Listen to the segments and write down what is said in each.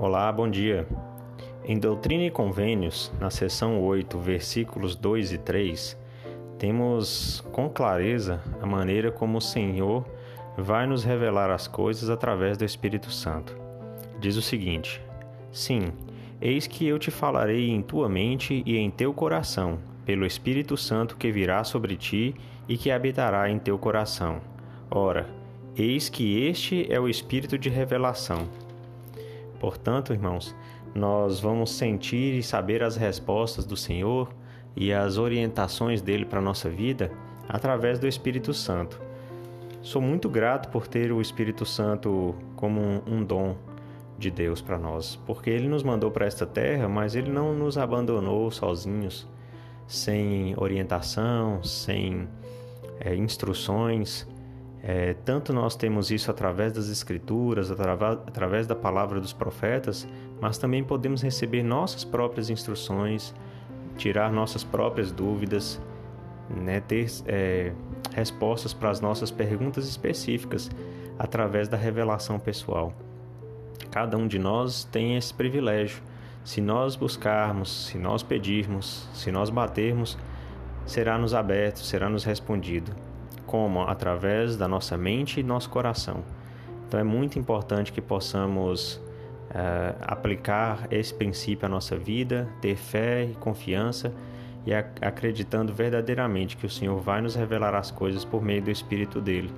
Olá, bom dia. Em Doutrina e Convênios, na seção 8, versículos 2 e 3, temos com clareza a maneira como o Senhor vai nos revelar as coisas através do Espírito Santo. Diz o seguinte: Sim, eis que eu te falarei em tua mente e em teu coração, pelo Espírito Santo que virá sobre ti e que habitará em teu coração. Ora, eis que este é o Espírito de revelação Portanto, irmãos, nós vamos sentir e saber as respostas do Senhor e as orientações dele para a nossa vida através do Espírito Santo. Sou muito grato por ter o Espírito Santo como um, dom de Deus para nós, porque ele nos mandou para esta terra, mas ele não nos abandonou sozinhos, sem orientação, sem é, instruções é, tanto nós temos isso através das Escrituras, através da palavra dos profetas, mas também podemos receber nossas próprias instruções, tirar nossas próprias dúvidas, né, ter é, respostas para as nossas perguntas específicas através da revelação pessoal. Cada um de nós tem esse privilégio. Se nós buscarmos, se nós pedirmos, se nós batermos, será nos aberto, será nos respondido como através da nossa mente e nosso coração. Então é muito importante que possamos uh, aplicar esse princípio à nossa vida, ter fé e confiança e acreditando verdadeiramente que o Senhor vai nos revelar as coisas por meio do Espírito dele.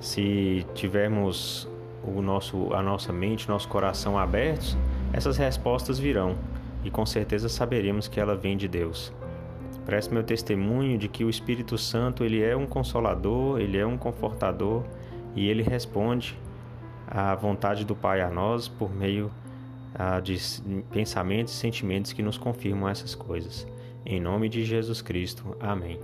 Se tivermos o nosso, a nossa mente, nosso coração abertos, essas respostas virão e com certeza saberemos que ela vem de Deus. Preste meu testemunho de que o Espírito Santo ele é um consolador, ele é um confortador e ele responde à vontade do Pai a nós por meio ah, de pensamentos e sentimentos que nos confirmam essas coisas. Em nome de Jesus Cristo. Amém.